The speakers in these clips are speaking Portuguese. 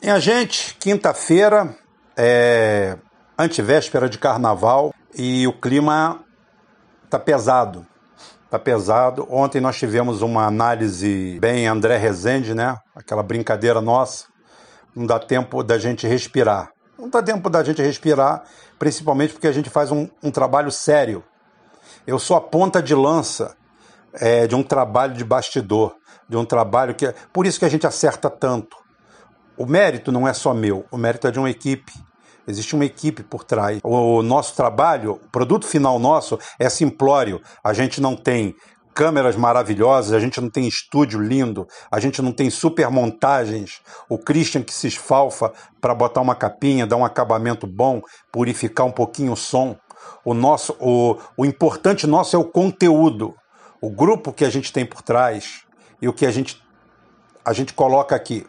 Minha gente, quinta-feira, é antivéspera de carnaval e o clima tá pesado. Tá pesado. Ontem nós tivemos uma análise bem André Rezende, né? Aquela brincadeira nossa. Não dá tempo da gente respirar. Não dá tempo da gente respirar, principalmente porque a gente faz um, um trabalho sério. Eu sou a ponta de lança é, de um trabalho de bastidor, de um trabalho que. É, por isso que a gente acerta tanto o mérito não é só meu, o mérito é de uma equipe. Existe uma equipe por trás. O nosso trabalho, o produto final nosso é simplório. A gente não tem câmeras maravilhosas, a gente não tem estúdio lindo, a gente não tem super montagens. O Christian que se esfalfa para botar uma capinha, dar um acabamento bom, purificar um pouquinho o som. O nosso, o, o importante nosso é o conteúdo, o grupo que a gente tem por trás e o que a gente a gente coloca aqui.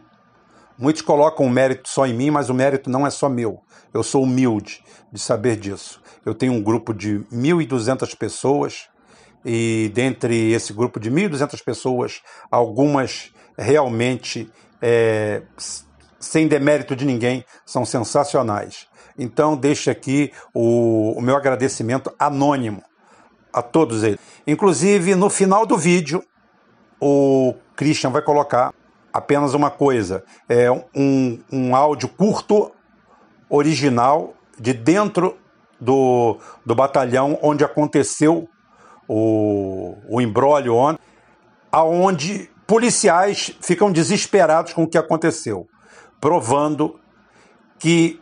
Muitos colocam o mérito só em mim, mas o mérito não é só meu. Eu sou humilde de saber disso. Eu tenho um grupo de 1.200 pessoas e dentre esse grupo de 1.200 pessoas, algumas realmente, é, sem demérito de ninguém, são sensacionais. Então, deixo aqui o, o meu agradecimento anônimo a todos eles. Inclusive, no final do vídeo, o Christian vai colocar apenas uma coisa: é um, um áudio curto, original, de dentro do, do batalhão onde aconteceu o, o embrólio ontem, aonde policiais ficam desesperados com o que aconteceu, provando que,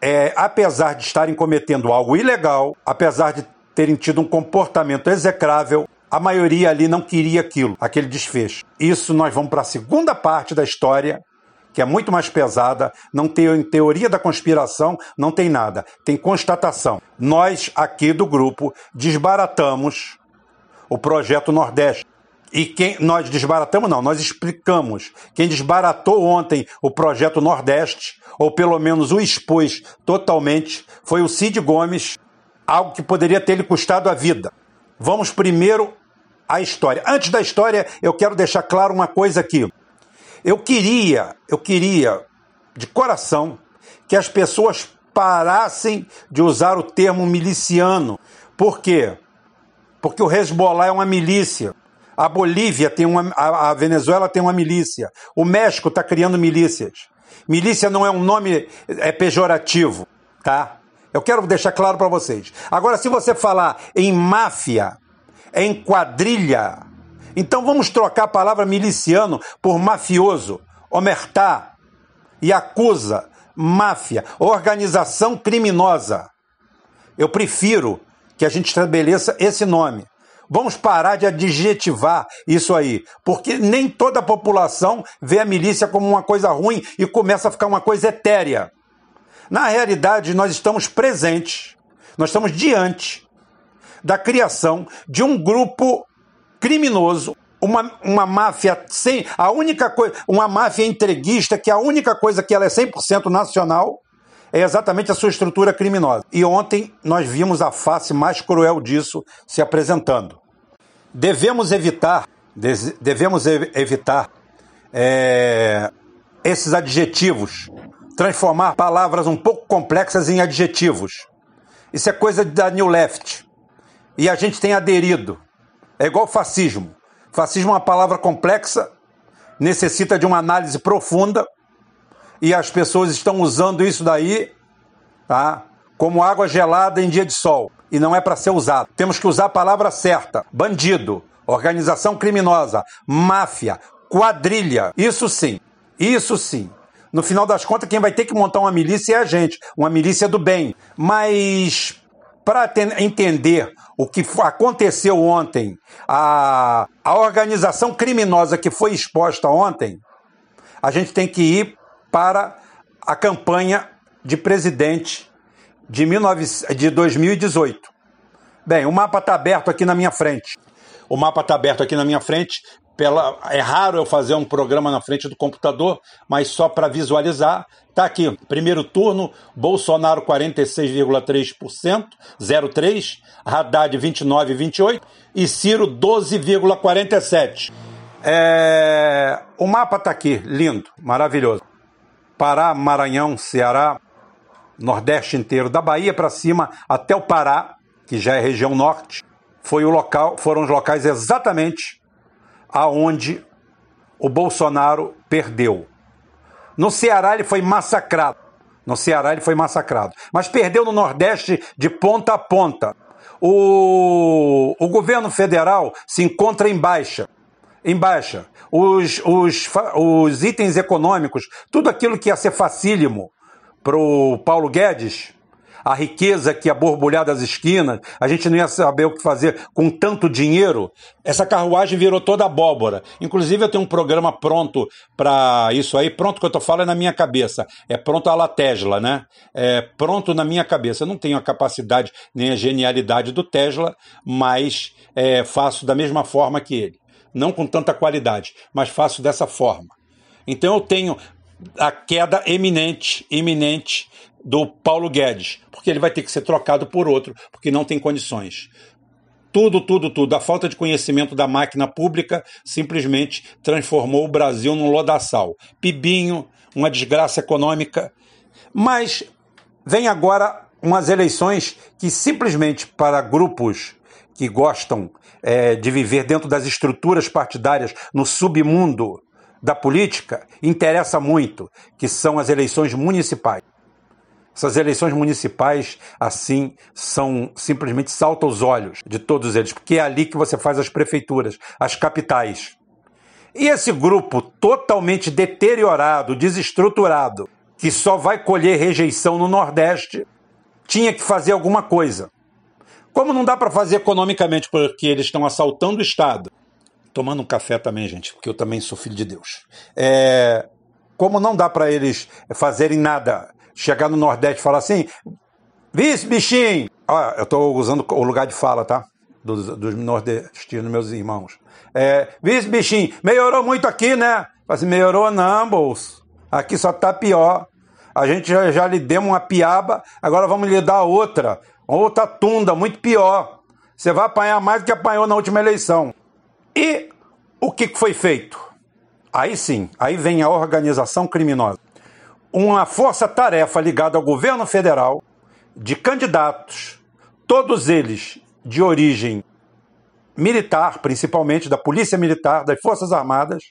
é, apesar de estarem cometendo algo ilegal, apesar de terem tido um comportamento execrável, a maioria ali não queria aquilo, aquele desfecho. Isso nós vamos para a segunda parte da história, que é muito mais pesada, não tem teoria da conspiração, não tem nada, tem constatação. Nós aqui do grupo desbaratamos o projeto Nordeste. E quem nós desbaratamos não, nós explicamos. Quem desbaratou ontem o projeto Nordeste, ou pelo menos o expôs totalmente, foi o Cid Gomes, algo que poderia ter lhe custado a vida. Vamos primeiro à história. Antes da história, eu quero deixar claro uma coisa aqui. Eu queria, eu queria de coração que as pessoas parassem de usar o termo miliciano. Por quê? Porque o Hezbollah é uma milícia. A Bolívia tem uma, a Venezuela tem uma milícia. O México está criando milícias. Milícia não é um nome é pejorativo, tá? Eu quero deixar claro para vocês. Agora, se você falar em máfia, em quadrilha, então vamos trocar a palavra miliciano por mafioso, omertá, e acusa, máfia, organização criminosa. Eu prefiro que a gente estabeleça esse nome. Vamos parar de adjetivar isso aí, porque nem toda a população vê a milícia como uma coisa ruim e começa a ficar uma coisa etérea. Na realidade, nós estamos presentes, nós estamos diante da criação de um grupo criminoso, uma, uma máfia sem. A única coisa. Uma máfia entreguista que a única coisa que ela é 100% nacional é exatamente a sua estrutura criminosa. E ontem nós vimos a face mais cruel disso se apresentando. Devemos evitar, devemos evitar é, esses adjetivos transformar palavras um pouco complexas em adjetivos. Isso é coisa da New Left. E a gente tem aderido. É igual fascismo. Fascismo é uma palavra complexa, necessita de uma análise profunda, e as pessoas estão usando isso daí tá, como água gelada em dia de sol. E não é para ser usado. Temos que usar a palavra certa: bandido, organização criminosa, máfia, quadrilha. Isso sim, isso sim. No final das contas, quem vai ter que montar uma milícia é a gente, uma milícia do bem. Mas para entender o que aconteceu ontem, a, a organização criminosa que foi exposta ontem, a gente tem que ir para a campanha de presidente de, 19, de 2018. Bem, o mapa está aberto aqui na minha frente. O mapa está aberto aqui na minha frente pela, é raro eu fazer um programa na frente do computador, mas só para visualizar. Tá aqui, primeiro turno, Bolsonaro 46,3%, 0,3%, Haddad 29,28% e Ciro 12,47%. É... O mapa tá aqui, lindo, maravilhoso. Pará, Maranhão, Ceará, Nordeste inteiro, da Bahia para cima até o Pará, que já é região norte, foi o local, foram os locais exatamente aonde o Bolsonaro perdeu. No Ceará ele foi massacrado. No Ceará ele foi massacrado. Mas perdeu no Nordeste de ponta a ponta. O, o governo federal se encontra em baixa. Em baixa. Os, os, os itens econômicos, tudo aquilo que ia ser facílimo para o Paulo Guedes, a riqueza que ia borbulhar das esquinas, a gente não ia saber o que fazer com tanto dinheiro. Essa carruagem virou toda abóbora. Inclusive, eu tenho um programa pronto para isso aí. Pronto que eu tô falando é na minha cabeça. É pronto a la Tesla, né? É pronto na minha cabeça. Eu não tenho a capacidade nem a genialidade do Tesla, mas é, faço da mesma forma que ele. Não com tanta qualidade, mas faço dessa forma. Então eu tenho a queda eminente, iminente do Paulo Guedes, porque ele vai ter que ser trocado por outro, porque não tem condições. Tudo, tudo, tudo. A falta de conhecimento da máquina pública simplesmente transformou o Brasil num lodaçal. Pibinho, uma desgraça econômica. Mas vem agora umas eleições que simplesmente para grupos que gostam é, de viver dentro das estruturas partidárias no submundo da política interessa muito, que são as eleições municipais. Essas eleições municipais, assim, são simplesmente salta aos olhos de todos eles, porque é ali que você faz as prefeituras, as capitais. E esse grupo totalmente deteriorado, desestruturado, que só vai colher rejeição no Nordeste, tinha que fazer alguma coisa. Como não dá para fazer economicamente, porque eles estão assaltando o Estado, tomando um café também, gente, porque eu também sou filho de Deus. É, como não dá para eles fazerem nada chegar no Nordeste e falar assim: vice, bichinho! Olha, eu estou usando o lugar de fala, tá? Dos, dos nordestinos, meus irmãos. É, vice, bichinho, melhorou muito aqui, né? Assim, melhorou não, bolso. Aqui só tá pior. A gente já, já lhe deu uma piaba, agora vamos lhe dar outra. Outra tunda, muito pior. Você vai apanhar mais do que apanhou na última eleição. E o que foi feito? Aí sim, aí vem a organização criminosa uma força-tarefa ligada ao governo federal de candidatos, todos eles de origem militar, principalmente da Polícia Militar, das Forças Armadas,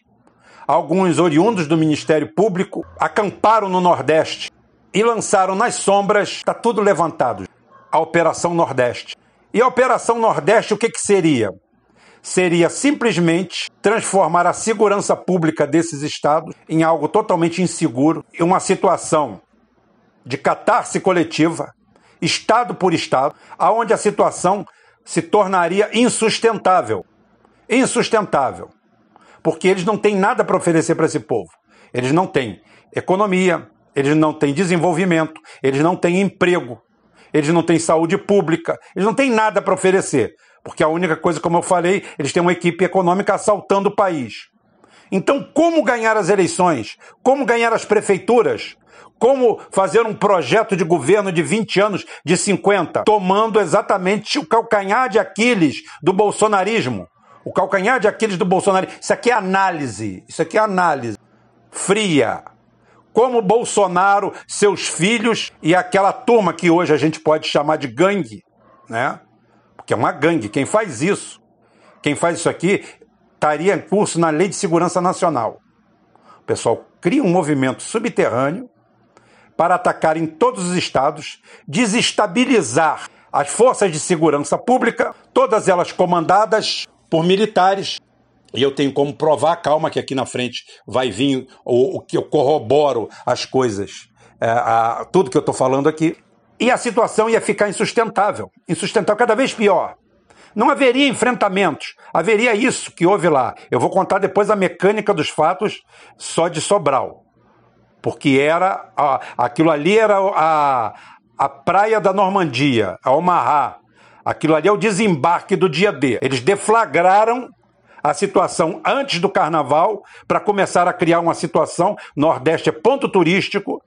alguns oriundos do Ministério Público, acamparam no Nordeste e lançaram nas sombras, está tudo levantado, a Operação Nordeste. E a Operação Nordeste, o que, que seria? Seria simplesmente transformar a segurança pública desses estados em algo totalmente inseguro, em uma situação de catarse coletiva, estado por estado, aonde a situação se tornaria insustentável. Insustentável. Porque eles não têm nada para oferecer para esse povo. Eles não têm economia, eles não têm desenvolvimento, eles não têm emprego, eles não têm saúde pública, eles não têm nada para oferecer. Porque a única coisa, como eu falei, eles têm uma equipe econômica assaltando o país. Então, como ganhar as eleições? Como ganhar as prefeituras? Como fazer um projeto de governo de 20 anos, de 50, tomando exatamente o calcanhar de Aquiles do bolsonarismo? O calcanhar de Aquiles do bolsonarismo. Isso aqui é análise. Isso aqui é análise fria. Como Bolsonaro, seus filhos e aquela turma que hoje a gente pode chamar de gangue, né? Que é uma gangue. Quem faz isso, quem faz isso aqui, estaria em curso na Lei de Segurança Nacional. O pessoal cria um movimento subterrâneo para atacar em todos os estados, desestabilizar as forças de segurança pública, todas elas comandadas por militares. E eu tenho como provar, calma, que aqui na frente vai vir o, o que eu corroboro as coisas, é, a, tudo que eu estou falando aqui e a situação ia ficar insustentável, insustentável, cada vez pior. Não haveria enfrentamentos, haveria isso que houve lá. Eu vou contar depois a mecânica dos fatos só de Sobral. Porque era a, aquilo ali era a, a praia da Normandia, a Omaha. Aquilo ali é o desembarque do dia D. Eles deflagraram a situação antes do carnaval para começar a criar uma situação. Nordeste é ponto turístico,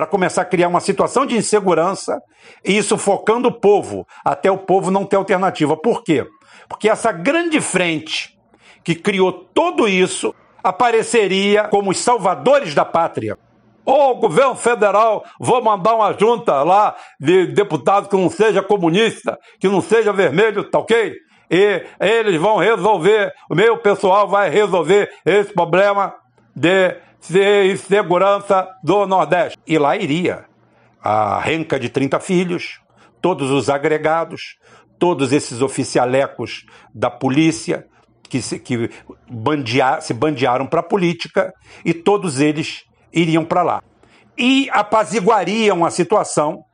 para começar a criar uma situação de insegurança e isso focando o povo, até o povo não ter alternativa. Por quê? Porque essa grande frente que criou tudo isso apareceria como os salvadores da pátria. Ô, oh, governo federal, vou mandar uma junta lá de deputados que não seja comunista, que não seja vermelho, tá ok? E eles vão resolver, o meu pessoal vai resolver esse problema de segurança do Nordeste. E lá iria a renca de 30 filhos, todos os agregados, todos esses oficialecos da polícia que se, que bandear, se bandearam para a política e todos eles iriam para lá. E apaziguariam a situação.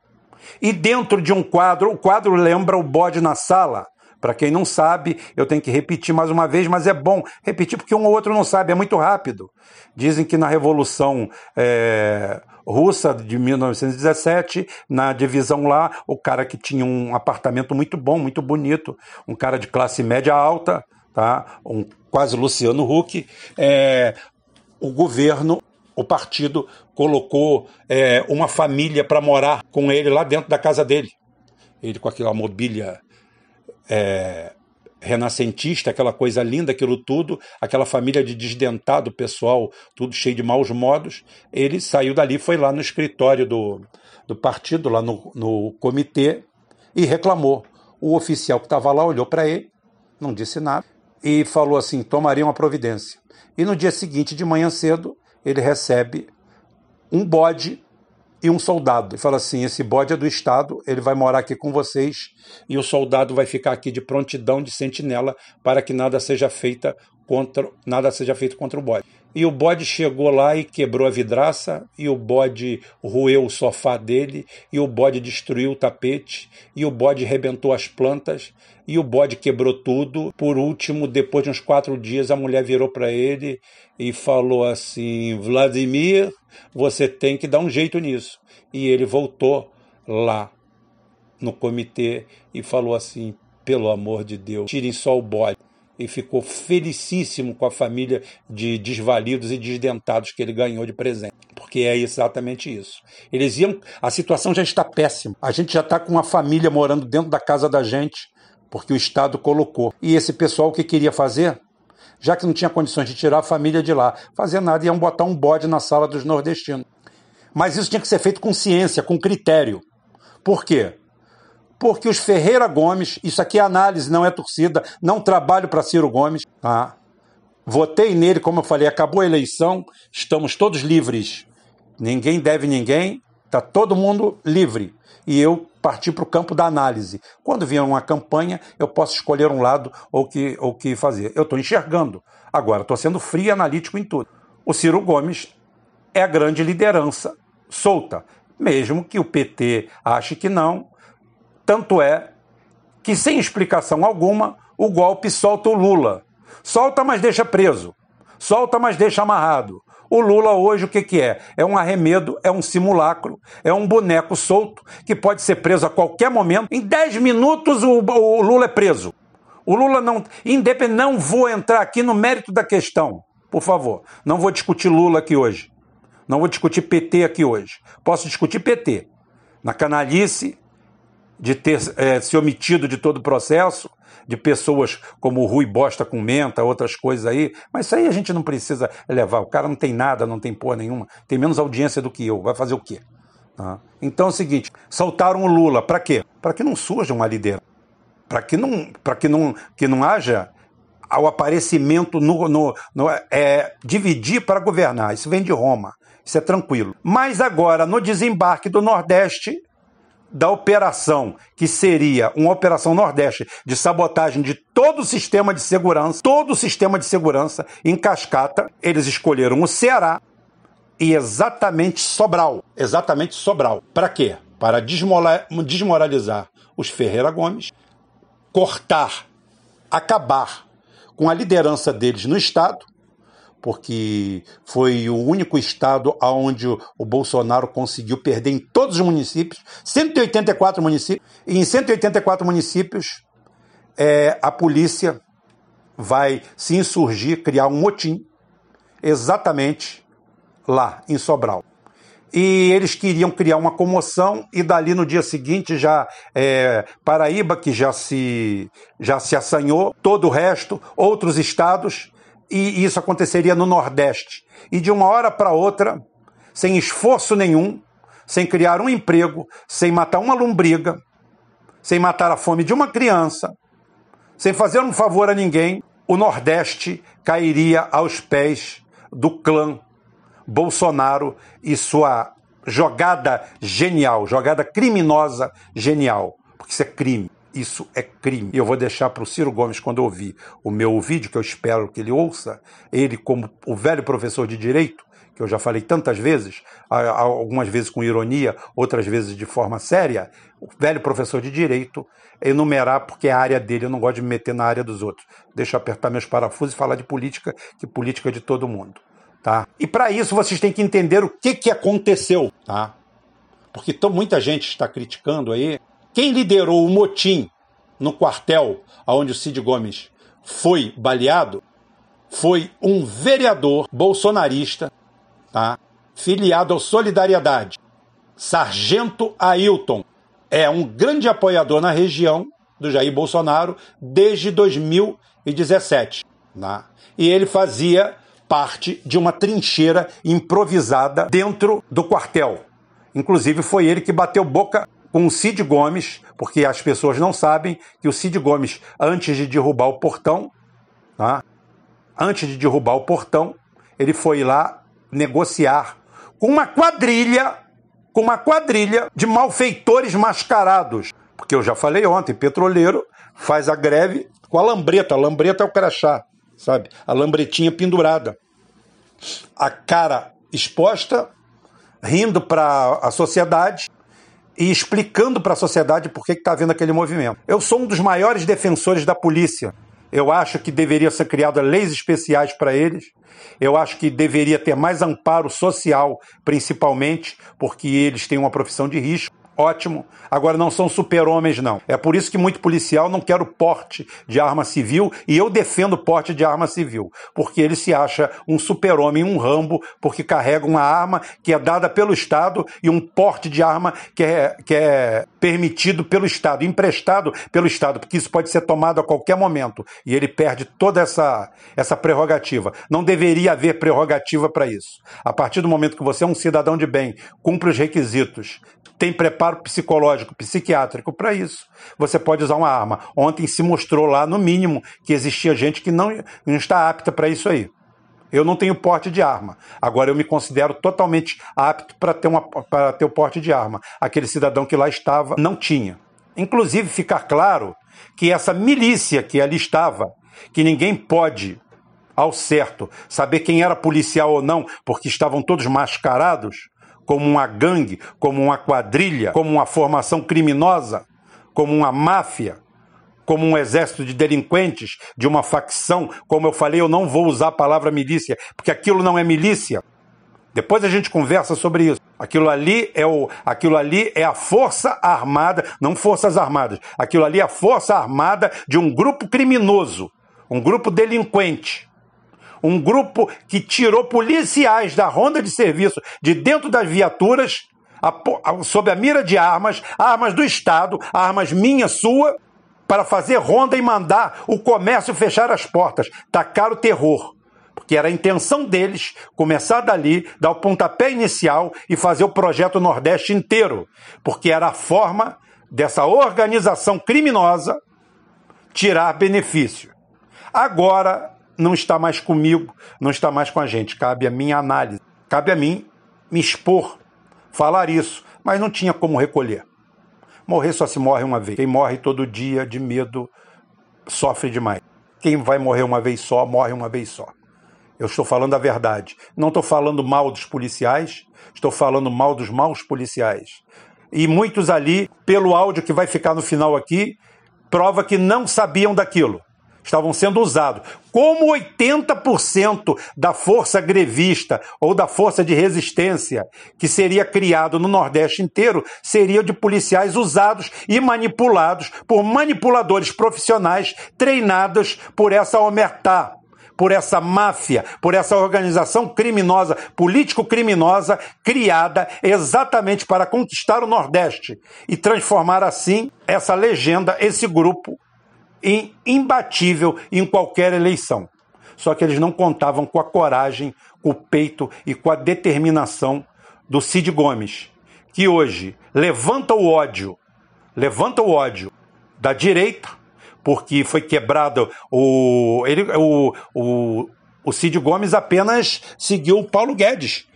E dentro de um quadro, o quadro lembra o bode na sala. Para quem não sabe, eu tenho que repetir mais uma vez, mas é bom repetir porque um ou outro não sabe, é muito rápido. Dizem que na Revolução é, Russa de 1917, na divisão lá, o cara que tinha um apartamento muito bom, muito bonito, um cara de classe média alta, tá? um quase Luciano Huck, é, o governo o partido colocou é, uma família para morar com ele lá dentro da casa dele. Ele com aquela mobília é, renascentista, aquela coisa linda, aquilo tudo, aquela família de desdentado pessoal, tudo cheio de maus modos. Ele saiu dali, foi lá no escritório do, do partido, lá no, no comitê, e reclamou. O oficial que estava lá olhou para ele, não disse nada, e falou assim: tomaria uma providência. E no dia seguinte, de manhã cedo, ele recebe um bode e um soldado. E fala assim: esse bode é do Estado, ele vai morar aqui com vocês, e o soldado vai ficar aqui de prontidão de sentinela para que nada seja feita contra nada seja feito contra o bode. E o bode chegou lá e quebrou a vidraça, e o bode roeu o sofá dele, e o bode destruiu o tapete, e o bode rebentou as plantas, e o bode quebrou tudo. Por último, depois de uns quatro dias, a mulher virou para ele e falou assim: Vladimir, você tem que dar um jeito nisso. E ele voltou lá no comitê e falou assim: pelo amor de Deus, tirem só o bode. E ficou felicíssimo com a família de desvalidos e desdentados que ele ganhou de presente. Porque é exatamente isso. Eles iam. A situação já está péssima. A gente já está com uma família morando dentro da casa da gente porque o Estado colocou. E esse pessoal que queria fazer, já que não tinha condições de tirar a família de lá, fazer nada, iam botar um bode na sala dos nordestinos. Mas isso tinha que ser feito com ciência, com critério. Por quê? Porque os Ferreira Gomes, isso aqui é análise, não é torcida, não trabalho para Ciro Gomes. Tá? Votei nele, como eu falei, acabou a eleição, estamos todos livres. Ninguém deve ninguém, está todo mundo livre. E eu partir para o campo da análise. Quando vier uma campanha, eu posso escolher um lado ou que, ou que fazer. Eu estou enxergando. Agora, estou sendo frio e analítico em tudo. O Ciro Gomes é a grande liderança solta, mesmo que o PT ache que não. Tanto é que, sem explicação alguma, o golpe solta o Lula. Solta, mas deixa preso. Solta, mas deixa amarrado. O Lula hoje o que, que é? É um arremedo, é um simulacro, é um boneco solto que pode ser preso a qualquer momento. Em 10 minutos o, o Lula é preso. O Lula não. Independente, não vou entrar aqui no mérito da questão, por favor. Não vou discutir Lula aqui hoje. Não vou discutir PT aqui hoje. Posso discutir PT. Na canalice de ter é, se omitido de todo o processo, de pessoas como o Rui Bosta com menta, outras coisas aí, mas isso aí a gente não precisa levar. O cara não tem nada, não tem porra nenhuma, tem menos audiência do que eu, vai fazer o quê? Tá? Então é o seguinte: soltaram o Lula, para quê? Para que não surja uma liderança, para que não, para que não, que não haja o aparecimento no, no, no é, dividir para governar. Isso vem de Roma. Isso é tranquilo. Mas agora, no desembarque do Nordeste, da operação, que seria uma operação Nordeste de sabotagem de todo o sistema de segurança, todo o sistema de segurança em cascata, eles escolheram o Ceará e exatamente Sobral. Exatamente Sobral. Para quê? Para desmoralizar os Ferreira Gomes, cortar, acabar com a liderança deles no Estado porque foi o único estado onde o Bolsonaro conseguiu perder em todos os municípios, 184 municípios, e em 184 municípios é, a polícia vai se insurgir, criar um motim, exatamente lá em Sobral. E eles queriam criar uma comoção e dali no dia seguinte já é, Paraíba que já se já se assanhou, todo o resto, outros estados e isso aconteceria no Nordeste. E de uma hora para outra sem esforço nenhum, sem criar um emprego, sem matar uma lombriga, sem matar a fome de uma criança, sem fazer um favor a ninguém, o Nordeste cairia aos pés do clã Bolsonaro e sua jogada genial, jogada criminosa genial, porque isso é crime. Isso é crime. E eu vou deixar para o Ciro Gomes, quando ouvir o meu vídeo, que eu espero que ele ouça, ele, como o velho professor de direito, que eu já falei tantas vezes, algumas vezes com ironia, outras vezes de forma séria, o velho professor de direito enumerar, porque é a área dele, eu não gosto de me meter na área dos outros. Deixa eu apertar meus parafusos e falar de política, que política é de todo mundo. Tá? E para isso vocês têm que entender o que, que aconteceu. Tá? Porque tão, muita gente está criticando aí. Quem liderou o motim no quartel onde o Cid Gomes foi baleado foi um vereador bolsonarista, tá? filiado ao Solidariedade, Sargento Ailton. É um grande apoiador na região do Jair Bolsonaro desde 2017. Tá? E ele fazia parte de uma trincheira improvisada dentro do quartel. Inclusive, foi ele que bateu boca com o Cid Gomes, porque as pessoas não sabem que o Cid Gomes, antes de derrubar o portão, tá? antes de derrubar o portão, ele foi lá negociar com uma quadrilha, com uma quadrilha de malfeitores mascarados. Porque eu já falei ontem, petroleiro faz a greve com a lambreta. A lambreta é o crachá sabe? A lambretinha pendurada. A cara exposta, rindo para a sociedade e explicando para a sociedade por que está havendo aquele movimento. Eu sou um dos maiores defensores da polícia. Eu acho que deveria ser criadas leis especiais para eles. Eu acho que deveria ter mais amparo social, principalmente, porque eles têm uma profissão de risco ótimo. Agora não são super-homens, não. É por isso que muito policial não quer o porte de arma civil e eu defendo o porte de arma civil, porque ele se acha um super-homem, um rambo, porque carrega uma arma que é dada pelo Estado e um porte de arma que é, que é permitido pelo Estado, emprestado pelo Estado, porque isso pode ser tomado a qualquer momento e ele perde toda essa, essa prerrogativa. Não deveria haver prerrogativa para isso. A partir do momento que você é um cidadão de bem, cumpre os requisitos, tem preparo psicológico, psiquiátrico para isso. Você pode usar uma arma. Ontem se mostrou lá, no mínimo, que existia gente que não, não está apta para isso aí. Eu não tenho porte de arma. Agora eu me considero totalmente apto para ter, ter o porte de arma. Aquele cidadão que lá estava não tinha. Inclusive, ficar claro que essa milícia que ali estava, que ninguém pode, ao certo, saber quem era policial ou não, porque estavam todos mascarados, como uma gangue, como uma quadrilha, como uma formação criminosa, como uma máfia, como um exército de delinquentes, de uma facção. Como eu falei, eu não vou usar a palavra milícia, porque aquilo não é milícia. Depois a gente conversa sobre isso. Aquilo ali é o, aquilo ali é a força armada, não forças armadas. Aquilo ali é a força armada de um grupo criminoso, um grupo delinquente um grupo que tirou policiais da ronda de serviço de dentro das viaturas sob a mira de armas, armas do Estado, armas minha, sua, para fazer ronda e mandar o comércio fechar as portas, tacar o terror. Porque era a intenção deles começar dali, dar o pontapé inicial e fazer o projeto Nordeste inteiro. Porque era a forma dessa organização criminosa tirar benefício. Agora não está mais comigo, não está mais com a gente. Cabe a minha análise, cabe a mim me expor, falar isso, mas não tinha como recolher. Morrer só se morre uma vez. Quem morre todo dia de medo sofre demais. Quem vai morrer uma vez só, morre uma vez só. Eu estou falando a verdade. Não estou falando mal dos policiais, estou falando mal dos maus policiais. E muitos ali, pelo áudio que vai ficar no final aqui, prova que não sabiam daquilo estavam sendo usados. Como 80% da força grevista ou da força de resistência que seria criado no Nordeste inteiro seria de policiais usados e manipulados por manipuladores profissionais treinados por essa omertá, por essa máfia, por essa organização criminosa, político-criminosa, criada exatamente para conquistar o Nordeste e transformar assim essa legenda, esse grupo, imbatível em qualquer eleição. Só que eles não contavam com a coragem, com o peito e com a determinação do Cid Gomes, que hoje levanta o ódio, levanta o ódio da direita, porque foi quebrado o, ele, o, o, o Cid Gomes apenas seguiu o Paulo Guedes.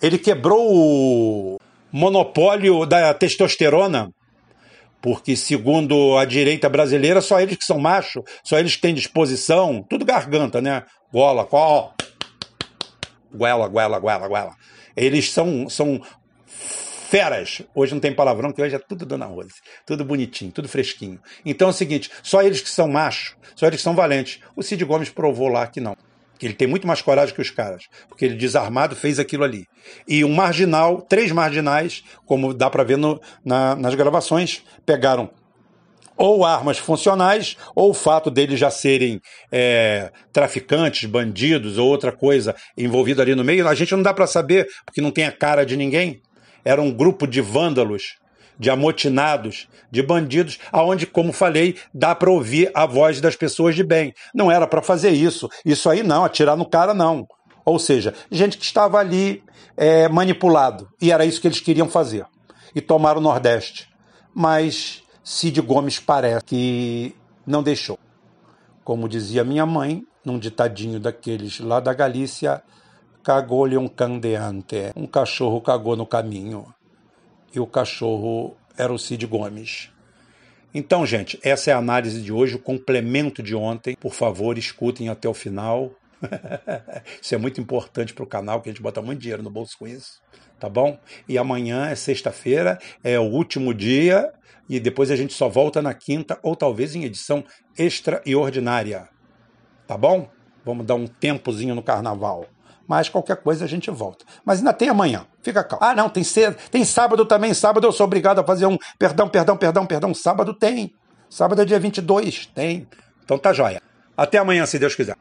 Ele quebrou o monopólio da testosterona, porque segundo a direita brasileira, só eles que são macho, só eles que têm disposição, tudo garganta, né? Gola, ó, goela, goela, goela, goela. Eles são, são feras. Hoje não tem palavrão, que hoje é tudo Dona Rose. Tudo bonitinho, tudo fresquinho. Então é o seguinte: só eles que são machos, só eles que são valentes. O Cid Gomes provou lá que não. Ele tem muito mais coragem que os caras. Porque ele desarmado fez aquilo ali. E um marginal, três marginais, como dá para ver no, na, nas gravações, pegaram ou armas funcionais, ou o fato deles já serem é, traficantes, bandidos ou outra coisa envolvida ali no meio, a gente não dá para saber, porque não tem a cara de ninguém. Era um grupo de vândalos, de amotinados, de bandidos, aonde, como falei, dá para ouvir a voz das pessoas de bem. Não era para fazer isso. Isso aí não, atirar no cara não. Ou seja, gente que estava ali é, manipulado. E era isso que eles queriam fazer. E tomaram o Nordeste. Mas Cid Gomes parece que não deixou. Como dizia minha mãe, num ditadinho daqueles lá da Galícia, cagou-lhe um candeante. Um cachorro cagou no caminho. E o cachorro era o Cid Gomes. Então, gente, essa é a análise de hoje, o complemento de ontem. Por favor, escutem até o final. isso é muito importante para o canal, que a gente bota muito dinheiro no bolso com isso. Tá bom? E amanhã é sexta-feira, é o último dia e depois a gente só volta na quinta ou talvez em edição extraordinária. Tá bom? Vamos dar um tempozinho no carnaval. Mas qualquer coisa a gente volta. Mas ainda tem amanhã. Fica calmo. Ah, não, tem cedo, tem sábado também. Sábado eu sou obrigado a fazer um. Perdão, perdão, perdão, perdão. Sábado tem. Sábado é dia 22. Tem. Então tá jóia. Até amanhã, se Deus quiser.